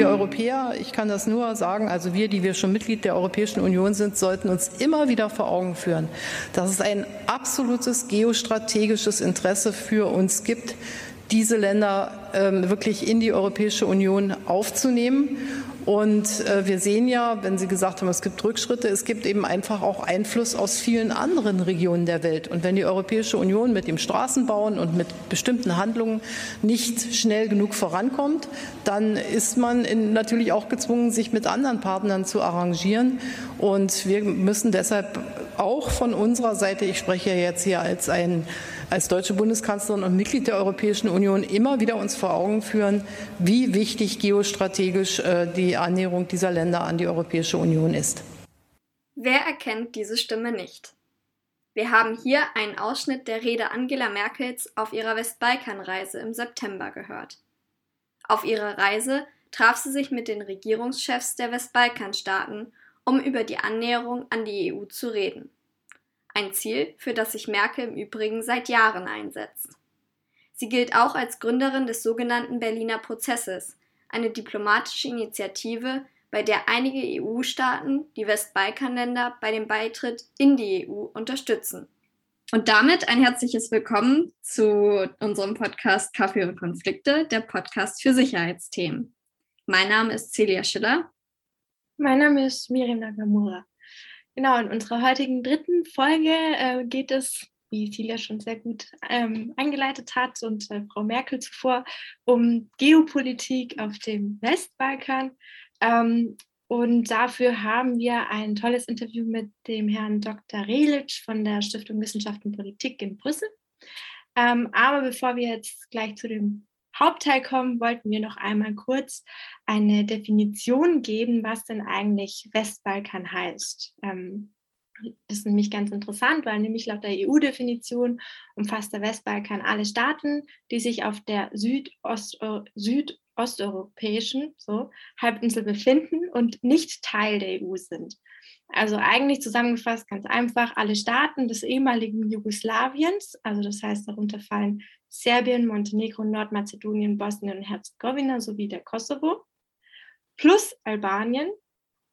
wir Europäer, ich kann das nur sagen, also wir, die wir schon Mitglied der Europäischen Union sind, sollten uns immer wieder vor Augen führen, dass es ein absolutes geostrategisches Interesse für uns gibt, diese Länder ähm, wirklich in die Europäische Union aufzunehmen. Und äh, wir sehen ja, wenn Sie gesagt haben, es gibt Rückschritte, es gibt eben einfach auch Einfluss aus vielen anderen Regionen der Welt. Und wenn die Europäische Union mit dem Straßenbauen und mit bestimmten Handlungen nicht schnell genug vorankommt, dann ist man in, natürlich auch gezwungen, sich mit anderen Partnern zu arrangieren. Und wir müssen deshalb auch von unserer Seite, ich spreche jetzt hier als ein als deutsche Bundeskanzlerin und Mitglied der Europäischen Union immer wieder uns vor Augen führen, wie wichtig geostrategisch äh, die Annäherung dieser Länder an die Europäische Union ist. Wer erkennt diese Stimme nicht? Wir haben hier einen Ausschnitt der Rede Angela Merkels auf ihrer Westbalkanreise im September gehört. Auf ihrer Reise traf sie sich mit den Regierungschefs der Westbalkanstaaten, um über die Annäherung an die EU zu reden. Ein Ziel, für das sich Merkel im Übrigen seit Jahren einsetzt. Sie gilt auch als Gründerin des sogenannten Berliner Prozesses, eine diplomatische Initiative, bei der einige EU-Staaten die Westbalkanländer bei dem Beitritt in die EU unterstützen. Und damit ein herzliches Willkommen zu unserem Podcast Kaffee und Konflikte, der Podcast für Sicherheitsthemen. Mein Name ist Celia Schiller. Mein Name ist Miriam Nagamura. Genau, in unserer heutigen dritten Folge äh, geht es, wie Celia schon sehr gut ähm, eingeleitet hat und äh, Frau Merkel zuvor, um Geopolitik auf dem Westbalkan. Ähm, und dafür haben wir ein tolles Interview mit dem Herrn Dr. Relic von der Stiftung Wissenschaft und Politik in Brüssel. Ähm, aber bevor wir jetzt gleich zu dem Hauptteil kommen, wollten wir noch einmal kurz eine Definition geben, was denn eigentlich Westbalkan heißt. Ähm, das ist nämlich ganz interessant, weil nämlich laut der EU-Definition umfasst der Westbalkan alle Staaten, die sich auf der Südost südosteuropäischen so, Halbinsel befinden und nicht Teil der EU sind. Also eigentlich zusammengefasst ganz einfach alle Staaten des ehemaligen Jugoslawiens, also das heißt darunter fallen Serbien, Montenegro, Nordmazedonien, Bosnien und Herzegowina sowie der Kosovo, plus Albanien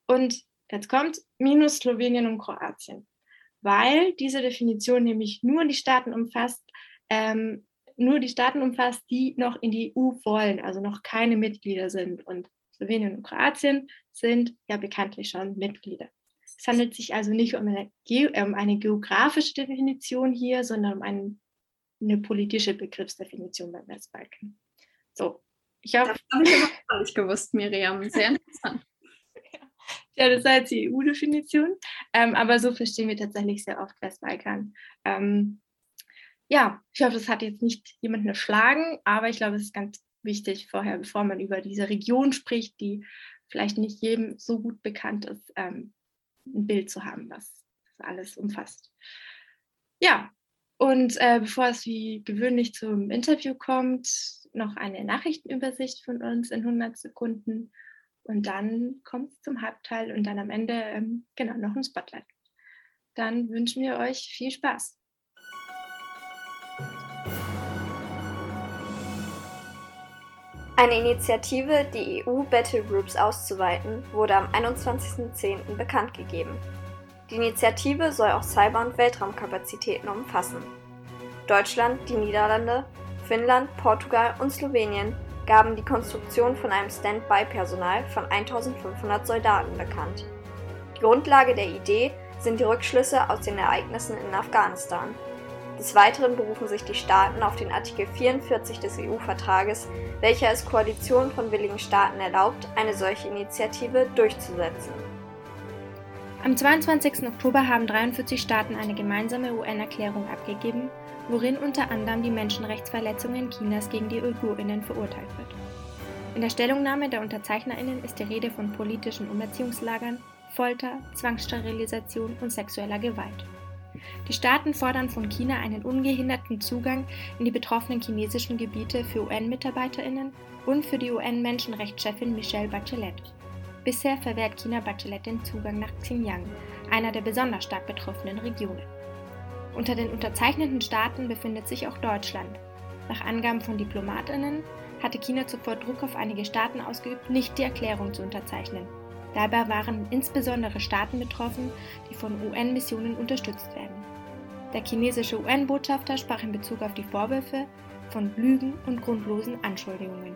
und jetzt kommt minus Slowenien und Kroatien, weil diese Definition nämlich nur die Staaten umfasst, ähm, nur die Staaten umfasst, die noch in die EU wollen, also noch keine Mitglieder sind. Und Slowenien und Kroatien sind ja bekanntlich schon Mitglieder. Es handelt sich also nicht um eine, um eine geografische Definition hier, sondern um einen eine politische Begriffsdefinition beim Westbalkan. So, ich hoffe. Das habe ich aber auch nicht gewusst, Miriam. Sehr interessant. ja, das ist halt die EU-Definition. Ähm, aber so verstehen wir tatsächlich sehr oft Westbalkan. Ähm, ja, ich hoffe, das hat jetzt nicht jemanden erschlagen, aber ich glaube, es ist ganz wichtig, vorher, bevor man über diese Region spricht, die vielleicht nicht jedem so gut bekannt ist, ähm, ein Bild zu haben, was das alles umfasst. Ja, und äh, bevor es wie gewöhnlich zum Interview kommt, noch eine Nachrichtenübersicht von uns in 100 Sekunden. Und dann kommt es zum Halbteil und dann am Ende ähm, genau noch ein Spotlight. Dann wünschen wir euch viel Spaß. Eine Initiative, die EU Battle Groups auszuweiten, wurde am 21.10. bekannt gegeben. Die Initiative soll auch Cyber- und Weltraumkapazitäten umfassen. Deutschland, die Niederlande, Finnland, Portugal und Slowenien gaben die Konstruktion von einem Standby-Personal von 1500 Soldaten bekannt. Die Grundlage der Idee sind die Rückschlüsse aus den Ereignissen in Afghanistan. Des Weiteren berufen sich die Staaten auf den Artikel 44 des EU-Vertrages, welcher es Koalitionen von willigen Staaten erlaubt, eine solche Initiative durchzusetzen. Am 22. Oktober haben 43 Staaten eine gemeinsame UN-Erklärung abgegeben, worin unter anderem die Menschenrechtsverletzungen Chinas gegen die Uigurinnen verurteilt wird. In der Stellungnahme der Unterzeichnerinnen ist die Rede von politischen Umerziehungslagern, Folter, Zwangssterilisation und sexueller Gewalt. Die Staaten fordern von China einen ungehinderten Zugang in die betroffenen chinesischen Gebiete für UN-Mitarbeiterinnen und für die UN-Menschenrechtschefin Michelle Bachelet. Bisher verwehrt China Bachelet den Zugang nach Xinjiang, einer der besonders stark betroffenen Regionen. Unter den unterzeichnenden Staaten befindet sich auch Deutschland. Nach Angaben von Diplomatinnen hatte China zuvor Druck auf einige Staaten ausgeübt, nicht die Erklärung zu unterzeichnen. Dabei waren insbesondere Staaten betroffen, die von UN-Missionen unterstützt werden. Der chinesische UN-Botschafter sprach in Bezug auf die Vorwürfe von Lügen und grundlosen Anschuldigungen.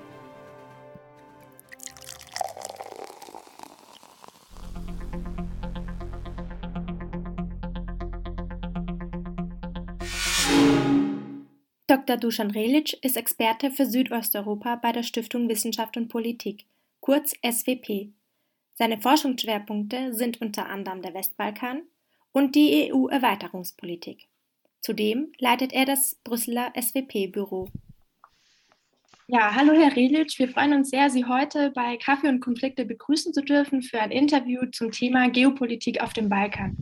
Dr. Dusan Relic ist Experte für Südosteuropa bei der Stiftung Wissenschaft und Politik, kurz SWP. Seine Forschungsschwerpunkte sind unter anderem der Westbalkan und die EU-Erweiterungspolitik. Zudem leitet er das Brüsseler SWP-Büro. Ja, hallo Herr Relic, wir freuen uns sehr, Sie heute bei Kaffee und Konflikte begrüßen zu dürfen für ein Interview zum Thema Geopolitik auf dem Balkan.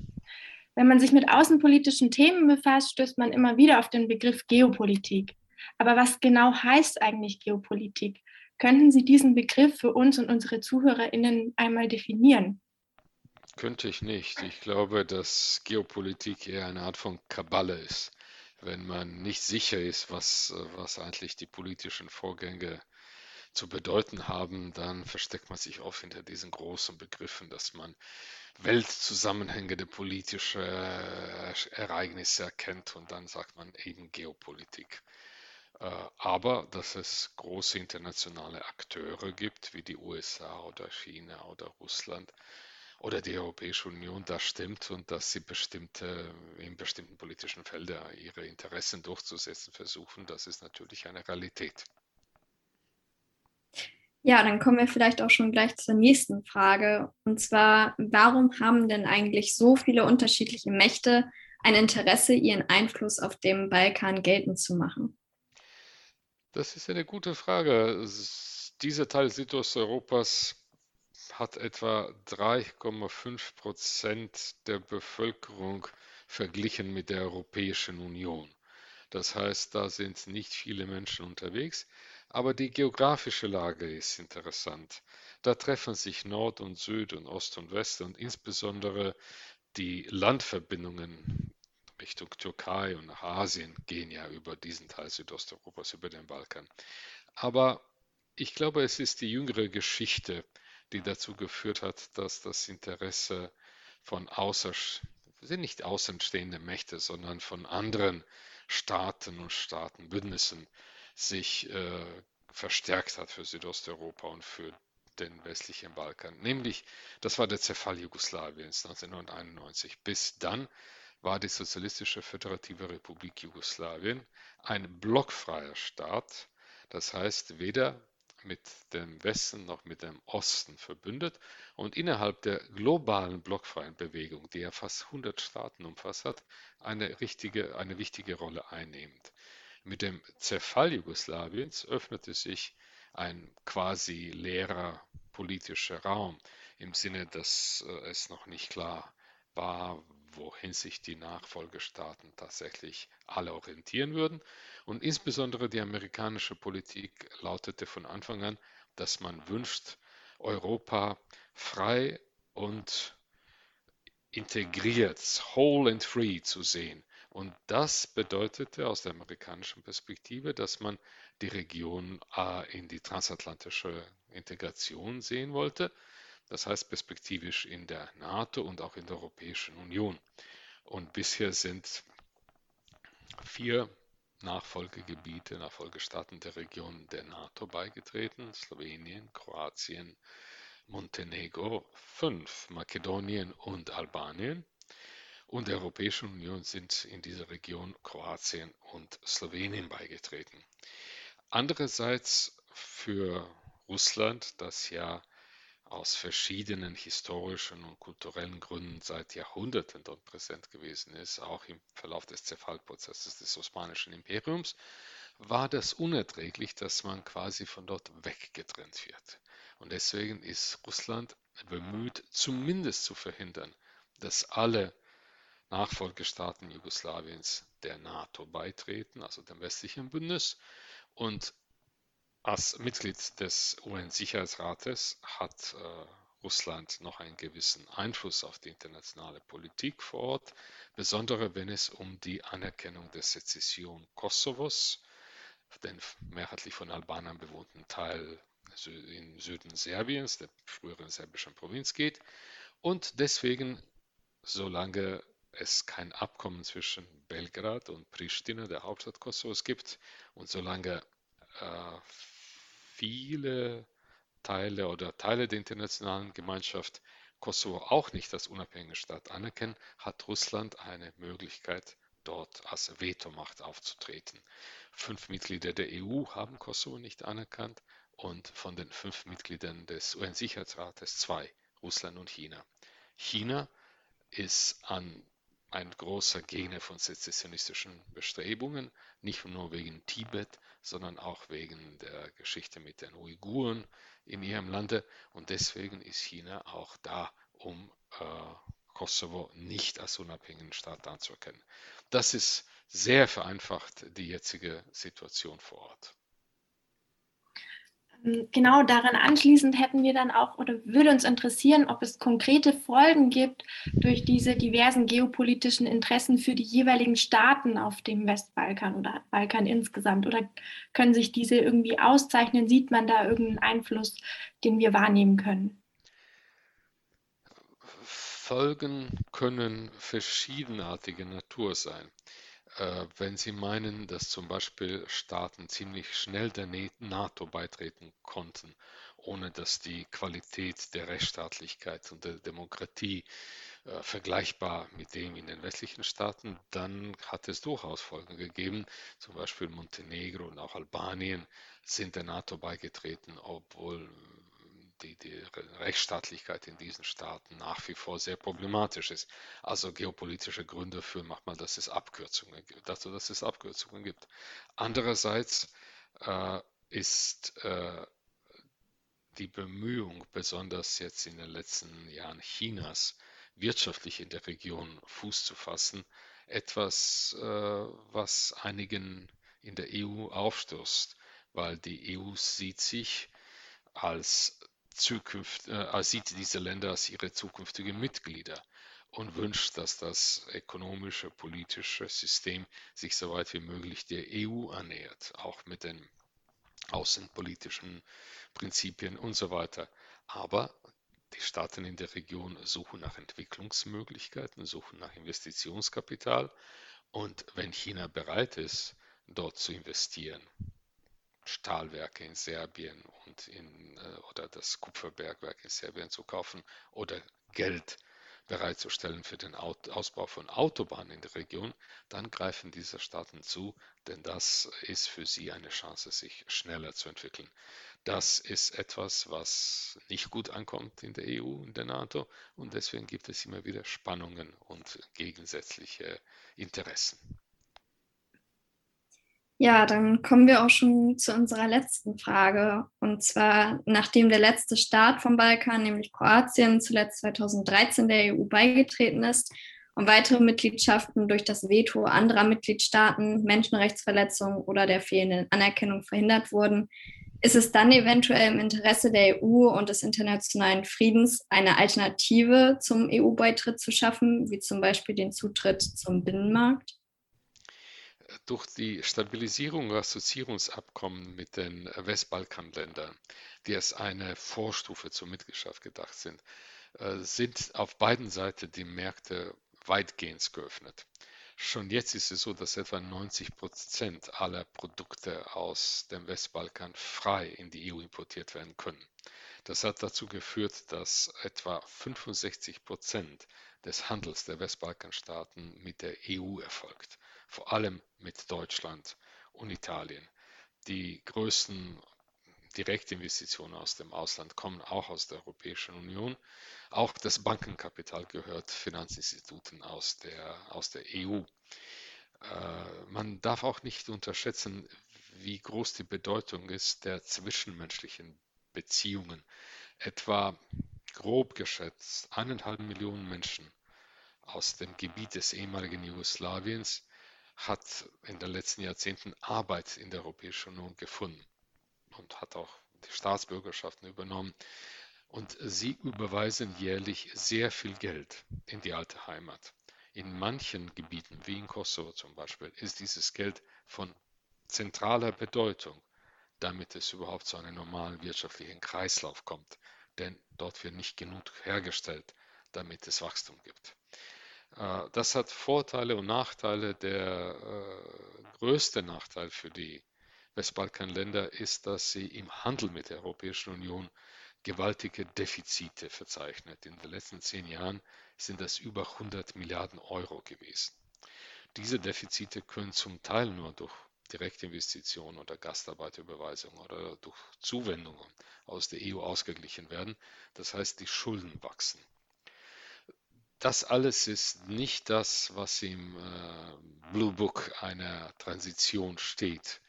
Wenn man sich mit außenpolitischen Themen befasst, stößt man immer wieder auf den Begriff Geopolitik. Aber was genau heißt eigentlich Geopolitik? Könnten Sie diesen Begriff für uns und unsere ZuhörerInnen einmal definieren? Könnte ich nicht. Ich glaube, dass Geopolitik eher eine Art von Kaballe ist. Wenn man nicht sicher ist, was, was eigentlich die politischen Vorgänge zu bedeuten haben, dann versteckt man sich oft hinter diesen großen Begriffen, dass man weltzusammenhängende politische äh, Ereignisse erkennt und dann sagt man eben Geopolitik. Äh, aber dass es große internationale Akteure gibt, wie die USA oder China oder Russland oder die Europäische Union, das stimmt und dass sie bestimmte, in bestimmten politischen Feldern ihre Interessen durchzusetzen versuchen, das ist natürlich eine Realität. Ja, dann kommen wir vielleicht auch schon gleich zur nächsten Frage. Und zwar, warum haben denn eigentlich so viele unterschiedliche Mächte ein Interesse, ihren Einfluss auf dem Balkan geltend zu machen? Das ist eine gute Frage. Dieser Teil Südosteuropas hat etwa 3,5 Prozent der Bevölkerung verglichen mit der Europäischen Union. Das heißt, da sind nicht viele Menschen unterwegs. Aber die geografische Lage ist interessant. Da treffen sich Nord und Süd und Ost und West und insbesondere die Landverbindungen Richtung Türkei und nach Asien gehen ja über diesen Teil Südosteuropas, über den Balkan. Aber ich glaube, es ist die jüngere Geschichte, die dazu geführt hat, dass das Interesse von außer, sind nicht außenstehende Mächte, sondern von anderen Staaten und Staatenbündnissen sich äh, verstärkt hat für Südosteuropa und für den westlichen Balkan. Nämlich, das war der Zerfall Jugoslawiens 1991. Bis dann war die Sozialistische Föderative Republik Jugoslawien ein blockfreier Staat, das heißt weder mit dem Westen noch mit dem Osten verbündet und innerhalb der globalen blockfreien Bewegung, die ja fast 100 Staaten umfasst hat, eine, richtige, eine wichtige Rolle einnehmend. Mit dem Zerfall Jugoslawiens öffnete sich ein quasi leerer politischer Raum im Sinne, dass äh, es noch nicht klar war, wohin sich die Nachfolgestaaten tatsächlich alle orientieren würden. Und insbesondere die amerikanische Politik lautete von Anfang an, dass man wünscht, Europa frei und integriert, whole and free zu sehen. Und das bedeutete aus der amerikanischen Perspektive, dass man die Region äh, in die transatlantische Integration sehen wollte. Das heißt perspektivisch in der NATO und auch in der Europäischen Union. Und bisher sind vier Nachfolgegebiete, Nachfolgestaaten der Region der NATO beigetreten. Slowenien, Kroatien, Montenegro, fünf Makedonien und Albanien und der Europäischen Union sind in dieser Region Kroatien und Slowenien beigetreten. Andererseits für Russland, das ja aus verschiedenen historischen und kulturellen Gründen seit Jahrhunderten dort präsent gewesen ist, auch im Verlauf des Zerfallprozesses des Osmanischen Imperiums, war das unerträglich, dass man quasi von dort weggetrennt wird. Und deswegen ist Russland bemüht, zumindest zu verhindern, dass alle Nachfolgestaaten Jugoslawiens der NATO beitreten, also dem westlichen Bündnis. Und als Mitglied des UN-Sicherheitsrates hat äh, Russland noch einen gewissen Einfluss auf die internationale Politik vor Ort, besonders wenn es um die Anerkennung der Sezession Kosovos den mehrheitlich von Albanern bewohnten Teil im Süden Serbiens, der früheren serbischen Provinz geht. Und deswegen, solange es kein Abkommen zwischen Belgrad und Pristina, der Hauptstadt Kosovos, gibt und solange äh, viele Teile oder Teile der internationalen Gemeinschaft Kosovo auch nicht als unabhängige Staat anerkennen, hat Russland eine Möglichkeit, dort als Vetomacht aufzutreten. Fünf Mitglieder der EU haben Kosovo nicht anerkannt und von den fünf Mitgliedern des UN-Sicherheitsrates zwei, Russland und China. China ist an ein großer Gegner von sezessionistischen Bestrebungen, nicht nur wegen Tibet, sondern auch wegen der Geschichte mit den Uiguren in ihrem Lande. Und deswegen ist China auch da, um äh, Kosovo nicht als unabhängigen Staat anzuerkennen. Das ist sehr vereinfacht die jetzige Situation vor Ort. Ähm, genau daran anschließend hätten wir dann auch oder würde uns interessieren, ob es konkrete Folgen gibt durch diese diversen geopolitischen Interessen für die jeweiligen Staaten auf dem Westbalkan oder Balkan insgesamt. Oder können sich diese irgendwie auszeichnen? Sieht man da irgendeinen Einfluss, den wir wahrnehmen können? Folgen können verschiedenartiger Natur sein. Äh, wenn Sie meinen, dass zum Beispiel Staaten ziemlich schnell der NATO beitreten konnten, ohne dass die Qualität der Rechtsstaatlichkeit und der Demokratie äh, vergleichbar mit dem in den westlichen Staaten, dann hat es durchaus Folgen gegeben. Zum Beispiel Montenegro und auch Albanien sind der NATO beigetreten, obwohl die, die Rechtsstaatlichkeit in diesen Staaten nach wie vor sehr problematisch ist. Also geopolitische Gründe für manchmal, dass es Abkürzungen gibt, dazu, dass es Abkürzungen gibt. Andererseits äh, ist äh, die Bemühung, besonders jetzt in den letzten Jahren Chinas, wirtschaftlich in der Region Fuß zu fassen, etwas, äh, was einigen in der EU aufstößt, weil die EU sieht sich als Zukunft, äh, sieht diese Länder als ihre zukünftigen Mitglieder und wünscht, dass das ökonomische, politische System sich so weit wie möglich der EU annähert, auch mit den außenpolitischen Prinzipien und so weiter. Aber die Staaten in der Region suchen nach Entwicklungsmöglichkeiten, suchen nach Investitionskapital und wenn China bereit ist, dort zu investieren, Stahlwerke in Serbien und in, äh, oder das Kupferbergwerk in Serbien zu kaufen oder Geld bereitzustellen für den Ausbau von Autobahnen in der Region, dann greifen diese Staaten zu, denn das ist für sie eine Chance, sich schneller zu entwickeln. Das ist etwas, was nicht gut ankommt in der EU, in der NATO und deswegen gibt es immer wieder Spannungen und gegensätzliche Interessen. Ja, dann kommen wir auch schon zu unserer letzten Frage. Und zwar, nachdem der letzte Staat vom Balkan, nämlich Kroatien, zuletzt 2013 der EU beigetreten ist und weitere Mitgliedschaften durch das Veto anderer Mitgliedstaaten, Menschenrechtsverletzungen oder der fehlenden Anerkennung verhindert wurden, ist es dann eventuell im Interesse der EU und des internationalen Friedens, eine Alternative zum EU-Beitritt zu schaffen, wie zum Beispiel den Zutritt zum Binnenmarkt? Durch die Stabilisierung und Assoziierungsabkommen mit den Westbalkanländern, die als eine Vorstufe zur Mitgliedschaft gedacht sind, äh, sind auf beiden Seiten die Märkte weitgehend geöffnet. Schon jetzt ist es so, dass etwa 90 Prozent aller Produkte aus dem Westbalkan frei in die EU importiert werden können. Das hat dazu geführt, dass etwa 65 Prozent des Handels der Westbalkanstaaten mit der EU erfolgt vor allem mit Deutschland und Italien. Die größten Direktinvestitionen aus dem Ausland kommen auch aus der Europäischen Union. Auch das Bankenkapital gehört Finanzinstituten aus der, aus der EU. Äh, man darf auch nicht unterschätzen, wie groß die Bedeutung ist der zwischenmenschlichen Beziehungen. Etwa grob geschätzt eineinhalb Millionen Menschen aus dem Gebiet des ehemaligen Jugoslawiens hat in den letzten Jahrzehnten Arbeit in der Europäischen Union gefunden und hat auch die Staatsbürgerschaften übernommen. Und sie überweisen jährlich sehr viel Geld in die alte Heimat. In manchen Gebieten, wie in Kosovo zum Beispiel, ist dieses Geld von zentraler Bedeutung, damit es überhaupt zu einem normalen wirtschaftlichen Kreislauf kommt. Denn dort wird nicht genug hergestellt, damit es Wachstum gibt. Äh, das hat Vorteile und Nachteile. Der äh, größte Nachteil für die Westbalkanländer ist, dass sie im Handel mit der Europäischen Union gewaltige Defizite verzeichnet. In den letzten zehn Jahren sind das über 100 Milliarden Euro gewesen. Diese Defizite können zum Teil nur durch Direktinvestitionen oder Gastarbeiterüberweisungen oder durch Zuwendungen aus der EU ausgeglichen werden. Das heißt, die Schulden wachsen. Das alles ist nicht das, was im äh, Blue Book einer Transition steht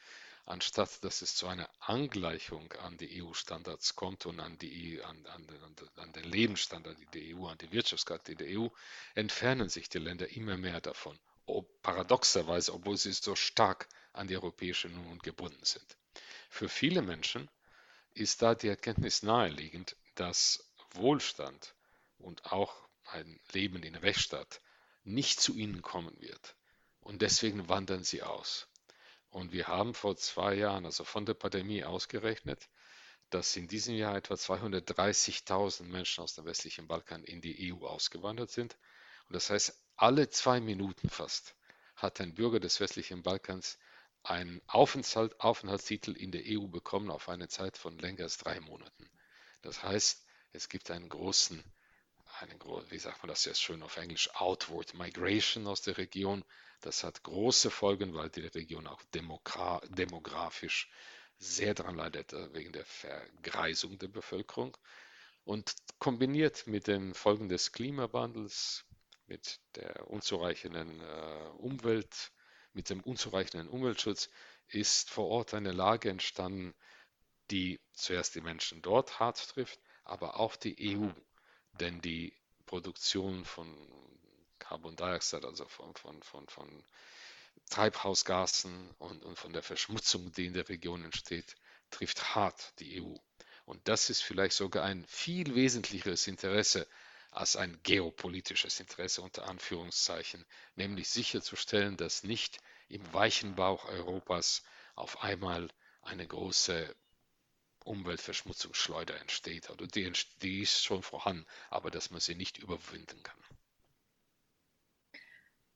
anstatt dass es zu einer Angleichung an die EU-Standards kommt und an, die, an, an, an, den Lebensstandard der EU, an die Wirtschaftskarte der EU, entfernen sich die Länder immer mehr davon. Ob, paradoxerweise, obwohl sie so stark an die Europäische Union gebunden sind. Für viele Menschen ist da die Erkenntnis naheliegend, dass Wohlstand und auch ein Leben in Rechtsstaat nicht zu ihnen kommen wird. Und deswegen wandern sie aus. Und wir haben vor zwei Jahren, also von der Pandemie ausgerechnet, dass in diesem Jahr etwa 230.000 Menschen aus dem westlichen Balkan in die EU ausgewandert sind. Und das heißt, alle zwei Minuten fast hat ein Bürger des westlichen Balkans einen Aufenthalt, Aufenthaltstitel in der EU bekommen auf eine Zeit von länger als drei Monaten. Das heißt, es gibt einen großen, einen, wie sagt man das jetzt schön auf Englisch, Outward Migration aus der Region. Das hat große Folgen, weil die Region auch demografisch sehr daran leidet äh, wegen der Vergreisung der Bevölkerung. Und kombiniert mit den Folgen des Klimawandels, mit der unzureichenden äh, Umwelt, mit dem unzureichenden Umweltschutz, ist vor Ort eine Lage entstanden, die zuerst die Menschen dort hart trifft, aber auch die EU. Denn die Produktion von Carbon Dioxide, also von, von, von, von Treibhausgasen und, und von der Verschmutzung, die in der Region entsteht, trifft hart die EU. Und das ist vielleicht sogar ein viel wesentlicheres Interesse als ein geopolitisches Interesse unter Anführungszeichen, nämlich sicherzustellen, dass nicht im weichen Bauch Europas auf einmal eine große Umweltverschmutzungsschleuder entsteht. Oder die, die ist schon vorhanden, aber dass man sie nicht überwinden kann.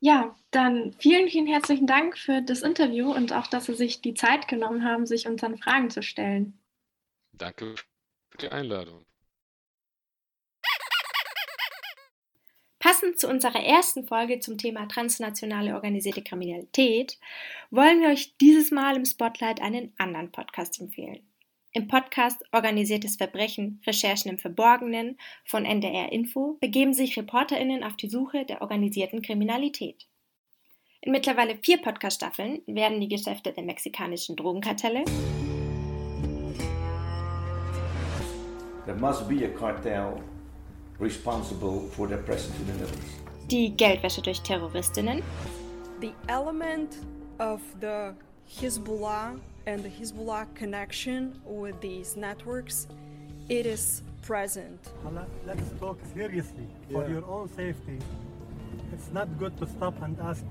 Ja, dann vielen, vielen herzlichen Dank für das Interview und auch, dass Sie sich die Zeit genommen haben, sich unseren Fragen zu stellen. Danke für die Einladung. Passend zu unserer ersten Folge zum Thema transnationale organisierte Kriminalität wollen wir euch dieses Mal im Spotlight einen anderen Podcast empfehlen. Im Podcast Organisiertes Verbrechen, Recherchen im Verborgenen von NDR Info begeben sich ReporterInnen auf die Suche der organisierten Kriminalität. In mittlerweile vier Podcast-Staffeln werden die Geschäfte der mexikanischen Drogenkartelle, There must be a cartel responsible for their presence in the Middle East. Die Geldwäsche durch Terroristinnen. The element of the Hezbollah and the Hezbollah connection with these networks, it is present. Let's talk seriously for yeah. your own safety. It's not good to stop and ask,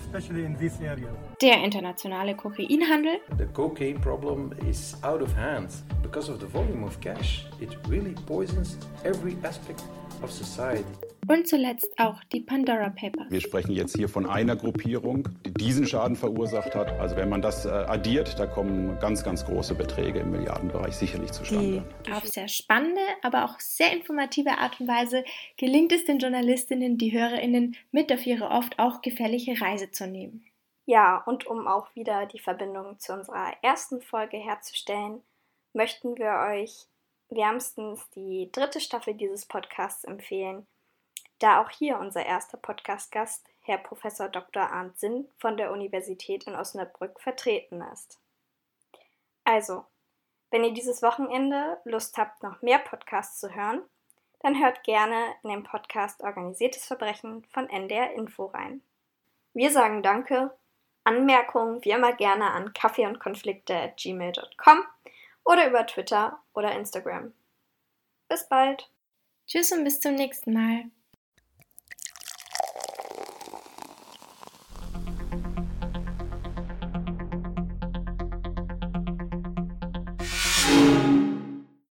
especially in this area. Der internationale Kokainhandel. The cocaine problem is out of hand because of the volume of cash. It really poisons every aspect of society. Und zuletzt auch die Pandora Papers. Wir sprechen jetzt hier von einer Gruppierung, die diesen Schaden verursacht hat. Also wenn man das äh, addiert, da kommen ganz, ganz große Beträge im Milliardenbereich sicherlich zustande. Die auf sehr spannende, aber auch sehr informative Art und Weise gelingt es den Journalistinnen, die Hörerinnen mit auf ihre oft auch gefährliche Reise zu nehmen. Ja, und um auch wieder die Verbindung zu unserer ersten Folge herzustellen, möchten wir euch wärmstens die dritte Staffel dieses Podcasts empfehlen da auch hier unser erster Podcast-Gast, Herr Prof. Dr. Arndt Sinn von der Universität in Osnabrück, vertreten ist. Also, wenn ihr dieses Wochenende Lust habt, noch mehr Podcasts zu hören, dann hört gerne in den Podcast Organisiertes Verbrechen von NDR Info rein. Wir sagen Danke, Anmerkungen wie immer gerne an kaffeeundkonflikte.gmail.com oder über Twitter oder Instagram. Bis bald! Tschüss und bis zum nächsten Mal.